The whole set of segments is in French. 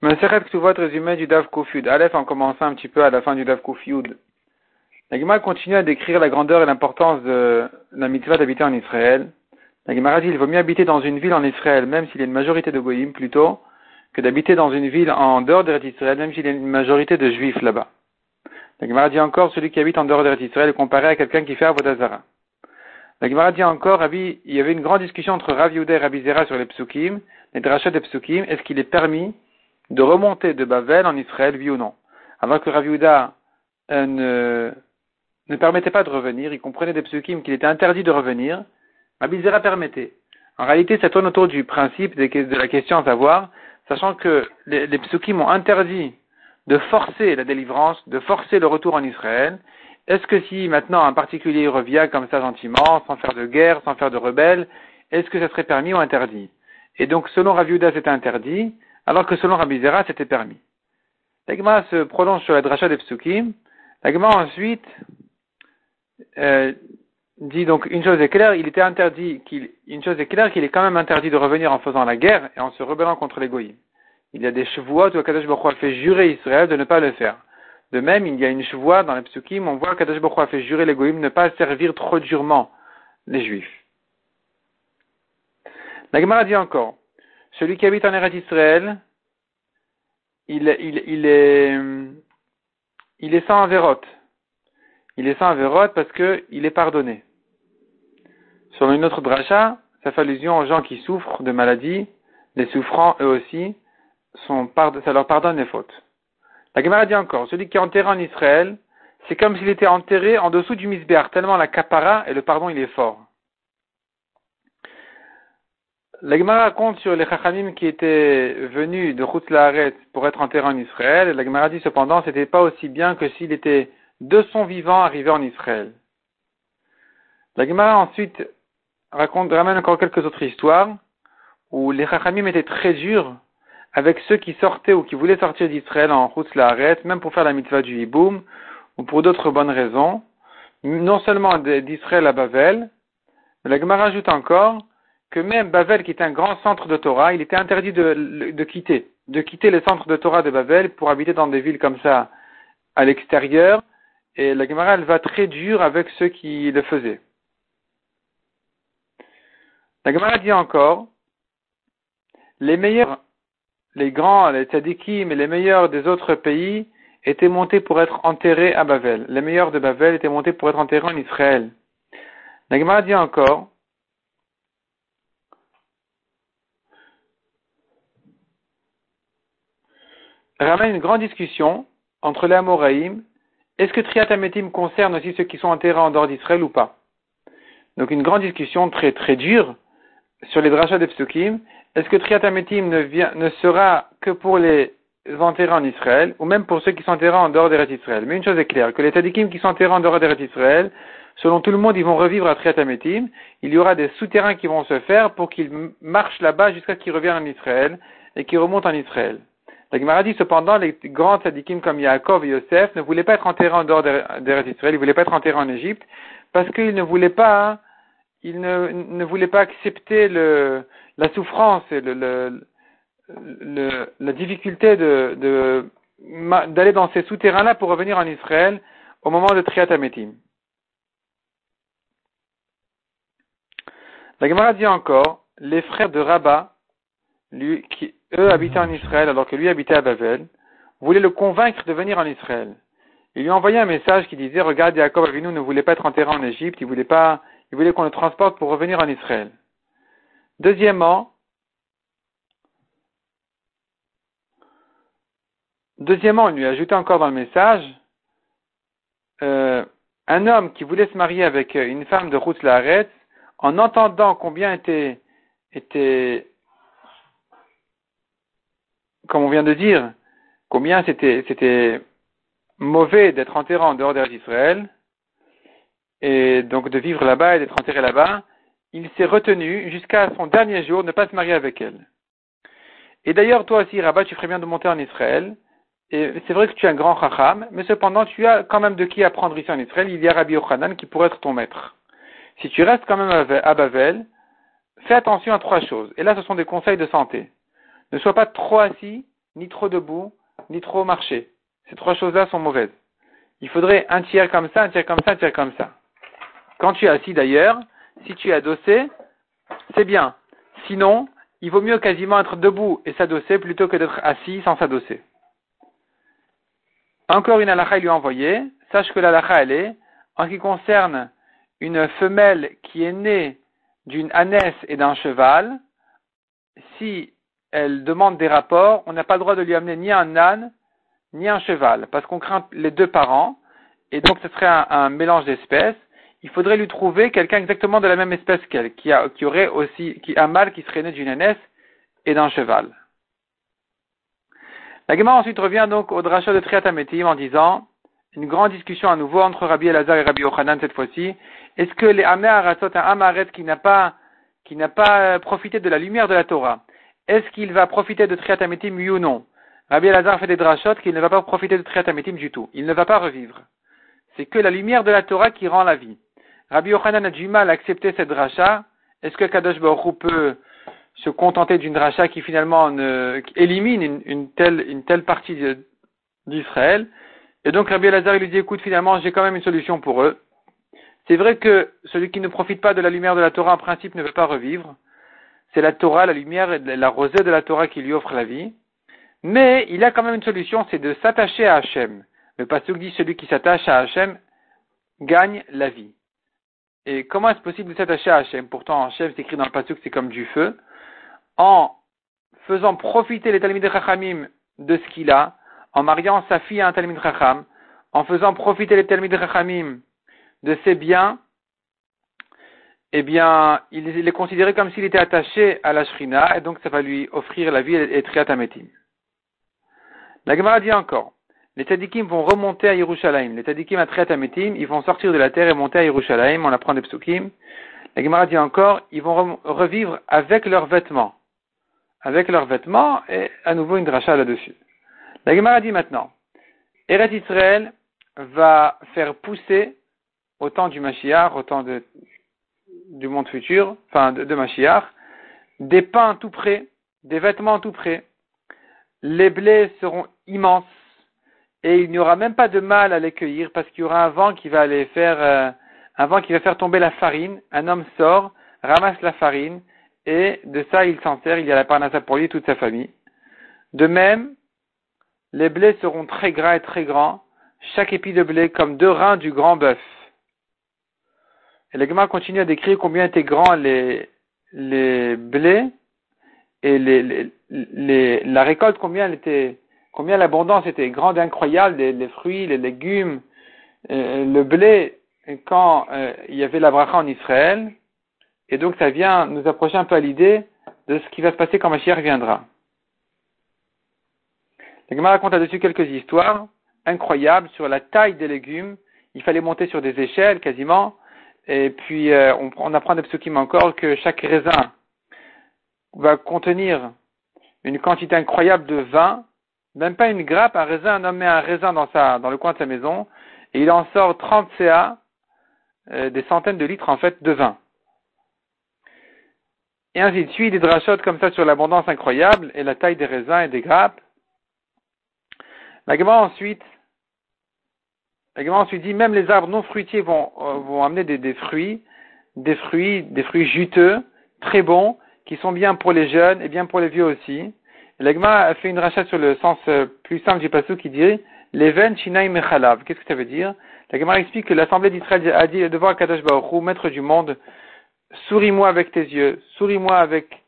Maseret Ktuvot résumé du Dav Kufyud. Aleph en commençant un petit peu à la fin du Dav Kufyud. La Gemara continue à décrire la grandeur et l'importance de la mitzvah d'habiter en Israël. La Gemara dit qu'il vaut mieux habiter dans une ville en Israël, même s'il y a une majorité de Goïm, plutôt, que d'habiter dans une ville en dehors d'Eretz Israël, même s'il y a une majorité de Juifs là-bas. La Gemara dit encore, celui qui habite en dehors d'Eretz Israël est comparé à quelqu'un qui fait Avodazara. La Gemara dit encore, il y avait une grande discussion entre Rav Yehuda et Rabbi Zera sur les psukim, les drachas des psukim, est-ce qu'il est permis de remonter de Bavel en Israël, oui ou non. Alors que Raviuda euh, ne, ne permettait pas de revenir, il comprenait des psukim qu'il était interdit de revenir, Abizera permettait. En réalité, ça tourne autour du principe de la question à savoir, sachant que les, les psukim ont interdit de forcer la délivrance, de forcer le retour en Israël, est-ce que si maintenant un particulier revient comme ça gentiment, sans faire de guerre, sans faire de rebelle, est-ce que ça serait permis ou interdit? Et donc, selon Raviuda, c'était interdit, alors que selon Rabbi Zera, c'était permis. L'agma se prolonge sur la dracha des psukim. L'agma ensuite euh, dit donc une chose est claire, il était interdit, qu'il, une chose est claire qu'il est quand même interdit de revenir en faisant la guerre et en se rebellant contre les. Il y a des chevaux où Kadosh Baruch fait jurer Israël de ne pas le faire. De même, il y a une chevoie dans les psukim, on voit Kadosh Baruch a fait jurer les de ne pas servir trop durement les juifs. La dit encore, celui qui habite en Eretz Israël, il, il, il, est, il est sans avérote. Il est sans avérote parce qu'il est pardonné. Sur une autre dracha, ça fait allusion aux gens qui souffrent de maladies. Les souffrants, eux aussi, sont, ça leur pardonne les fautes. La Gemara encore, celui qui est enterré en Israël, c'est comme s'il était enterré en dessous du misbéar, tellement la capara et le pardon il est fort. La Gemara raconte sur les Chachamim qui étaient venus de Chutz pour être enterrés en Israël. La Gemara dit cependant, c'était pas aussi bien que s'il était de son vivant arrivé en Israël. La Gemara ensuite raconte, ramène encore quelques autres histoires où les Chachamim étaient très durs avec ceux qui sortaient ou qui voulaient sortir d'Israël en Chutz même pour faire la mitzvah du Hiboum ou pour d'autres bonnes raisons, non seulement d'Israël à Bavel, mais la Gemara ajoute encore que même Bavel, qui est un grand centre de Torah, il était interdit de, quitter, de quitter les centres de Torah de Bavel pour habiter dans des villes comme ça à l'extérieur. Et la Gemara, elle va très dur avec ceux qui le faisaient. La Gemara dit encore, les meilleurs, les grands, les tzadikim et les meilleurs des autres pays étaient montés pour être enterrés à Bavel. Les meilleurs de Bavel étaient montés pour être enterrés en Israël. La Gemara dit encore, ramène une grande discussion entre les Amoraïm. Est-ce que Triatametim concerne aussi ceux qui sont enterrés en dehors d'Israël ou pas? Donc une grande discussion très très dure sur les drachas de Psukim. Est-ce que Triatametim ne, ne sera que pour les enterrés en Israël ou même pour ceux qui sont enterrés en dehors d'Eretz Israël Mais une chose est claire, que les Tadikim qui sont enterrés en dehors d'Eretz Israël, selon tout le monde, ils vont revivre à Triatametim. Il y aura des souterrains qui vont se faire pour qu'ils marchent là-bas jusqu'à ce qu'ils reviennent en Israël et qu'ils remontent en Israël. La Gemara dit cependant, les grands tzadikim comme Yaakov et Yosef ne voulaient pas être enterrés en dehors d'Eretz Israël, ils ne voulaient pas être enterrés en Égypte, parce qu'ils ne voulaient pas, ils ne, ne voulaient pas accepter le, la souffrance et le, le, le la difficulté de, de, d'aller dans ces souterrains-là pour revenir en Israël au moment de Triat Ametim. La Gemara dit encore, les frères de Rabat, lui, qui, eux habitaient en Israël alors que lui habitait à Babel, voulaient le convaincre de venir en Israël. Il lui a envoyé un message qui disait, regarde, Jacob Avinu ne voulait pas être enterré en Égypte, il voulait pas, il voulait qu'on le transporte pour revenir en Israël. Deuxièmement, deuxièmement, il lui a ajouté encore dans le message, euh, un homme qui voulait se marier avec une femme de Ruth Laaretz, en entendant combien était, était comme on vient de dire, combien c'était, mauvais d'être enterré en dehors d'Israël, et donc de vivre là-bas et d'être enterré là-bas, il s'est retenu jusqu'à son dernier jour ne pas se marier avec elle. Et d'ailleurs, toi aussi, Rabat, tu ferais bien de monter en Israël. Et c'est vrai que tu es un grand chacham, mais cependant, tu as quand même de qui apprendre ici en Israël. Il y a Rabbi Yochanan qui pourrait être ton maître. Si tu restes quand même à Bavel, fais attention à trois choses. Et là, ce sont des conseils de santé. Ne sois pas trop assis, ni trop debout, ni trop marcher. Ces trois choses-là sont mauvaises. Il faudrait un tiers comme ça, un tiers comme ça, un tiers comme ça. Quand tu es assis d'ailleurs, si tu es adossé, c'est bien. Sinon, il vaut mieux quasiment être debout et s'adosser plutôt que d'être assis sans s'adosser. Encore une halakha lui a. Sache que l'halakha, elle est, en qui concerne une femelle qui est née d'une ânesse et d'un cheval, si elle demande des rapports, on n'a pas le droit de lui amener ni un âne, ni un cheval, parce qu'on craint les deux parents, et donc ce serait un, mélange d'espèces. Il faudrait lui trouver quelqu'un exactement de la même espèce qu'elle, qui, aurait aussi, un mâle qui serait né d'une ânesse et d'un cheval. La Gemara ensuite revient donc au drachat de Triatametim en disant, une grande discussion à nouveau entre Rabbi Elazar et Rabbi Ochanan cette fois-ci. Est-ce que les Amé Aratot, un Amaret qui n'a pas, qui n'a pas profité de la lumière de la Torah, est-ce qu'il va profiter de Triatametim, oui ou non? Rabbi Elazar fait des drachot qu'il ne va pas profiter de Triatametim du tout. Il ne va pas revivre. C'est que la lumière de la Torah qui rend la vie. Rabbi Yochanan a du mal à accepter cette dracha. Est-ce que Kadosh Baruch peut se contenter d'une dracha qui finalement élimine une, telle, partie d'Israël? Et donc Rabbi Elazar lui dit écoute finalement j'ai quand même une solution pour eux. C'est vrai que celui qui ne profite pas de la lumière de la Torah en principe ne veut pas revivre. C'est la Torah, la lumière, la rosée de la Torah qui lui offre la vie. Mais il a quand même une solution, c'est de s'attacher à Hachem. Le pasuk dit celui qui s'attache à Hachem gagne la vie. Et comment est-ce possible de s'attacher à Hachem? Pourtant, Hachem s'écrit dans le pasuk, c'est comme du feu. En faisant profiter les Talmud Chachamim de ce qu'il a, en mariant sa fille à un Talmud Chacham, en faisant profiter les Talmud Chachamim de ses biens, eh bien, il est considéré comme s'il était attaché à la Shrina, et donc ça va lui offrir la vie et Triatametim. La Gemara dit encore, les tzadikim vont remonter à Yerushalayim. Les tzadikim à Triatametim, ils vont sortir de la terre et monter à Yerushalayim, on apprend des psukim. La Gemara dit encore, ils vont revivre avec leurs vêtements. Avec leurs vêtements, et à nouveau une dracha là-dessus. La Gemara dit maintenant, Eret Israël va faire pousser, au temps du Mashiach, au temps de, du monde futur, enfin de, de des pains tout près, des vêtements tout près, les blés seront immenses et il n'y aura même pas de mal à les cueillir parce qu'il y aura un vent qui va aller faire euh, un vent qui va faire tomber la farine. Un homme sort, ramasse la farine et de ça il s'en sert. Il y a la parnassa pour lui et toute sa famille. De même, les blés seront très gras et très grands, chaque épi de blé comme deux reins du grand bœuf. Et le continue à décrire combien étaient grands les, les blés et les, les, la récolte, combien elle était, combien l'abondance était grande et incroyable, les, fruits, les légumes, euh, le blé, quand euh, il y avait la bracha en Israël. Et donc ça vient nous approcher un peu à l'idée de ce qui va se passer quand Mashiach viendra. La Gemara raconte là-dessus quelques histoires incroyables sur la taille des légumes. Il fallait monter sur des échelles quasiment. Et puis euh, on, on, apprend des psukim encore que chaque raisin va contenir une quantité incroyable de vin, même pas une grappe, un raisin, un homme met un raisin dans, sa, dans le coin de sa maison, et il en sort 30 CA, euh, des centaines de litres en fait de vin. Et ainsi de suite, des drachotes comme ça sur l'abondance incroyable et la taille des raisins et des grappes. La ensuite, la ensuite dit même les arbres non fruitiers vont, euh, vont amener des, des, fruits, des fruits, des fruits juteux, très bons, qui sont bien pour les jeunes et bien pour les vieux aussi. L'Egma a fait une rachat sur le sens euh, plus simple du passage qui dit Leven Shinaim Mechalav. Qu'est-ce que ça veut dire? L'Egma explique que l'Assemblée d'Israël a dit devant Kadosh Baruch maître du monde, souris-moi avec tes yeux, souris-moi avec,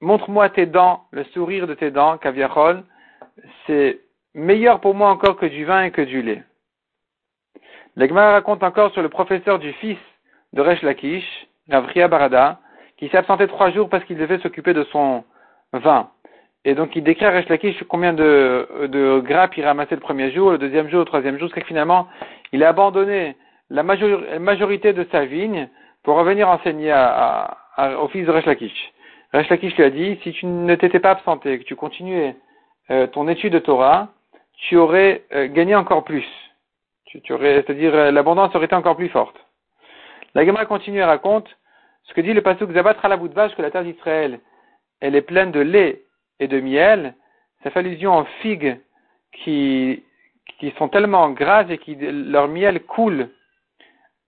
montre-moi tes dents, le sourire de tes dents, Kaviachol, c'est meilleur pour moi encore que du vin et que du lait. L'Egma raconte encore sur le professeur du fils de Resh Lakish, Ravria Barada, qui s'est absenté trois jours parce qu'il devait s'occuper de son vin. Et donc il décrit à Resh combien de, grappes il ramassait le premier jour, le deuxième jour, le troisième jour, jusqu'à finalement il a abandonné la majorité de sa vigne pour revenir enseigner au fils de Resh Lakish. Resh lui a dit, si tu ne t'étais pas absenté, que tu continuais euh, ton étude de Torah, tu aurais euh, gagné encore plus. Tu, aurais, c'est-à-dire euh, l'abondance aurait été encore plus forte. La Gemara continue et raconte ce que dit le pasuk Zabat la vache que la terre d'Israël, elle est pleine de lait et de miel, ça fait allusion aux figues qui, qui sont tellement grasses et qui leur miel coule.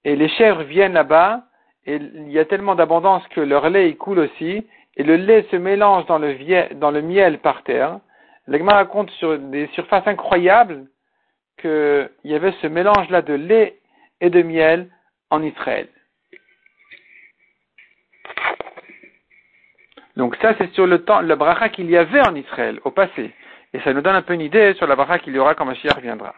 Et les chèvres viennent là-bas et il y a tellement d'abondance que leur lait il coule aussi et le lait se mélange dans le, dans le miel par terre. L'Egma raconte sur des surfaces incroyables qu'il y avait ce mélange-là de lait et de miel en Israël. Donc ça, c'est sur le temps, le bracha qu'il y avait en Israël, au passé. Et ça nous donne un peu une idée sur la bracha qu'il y aura quand Mashiach viendra.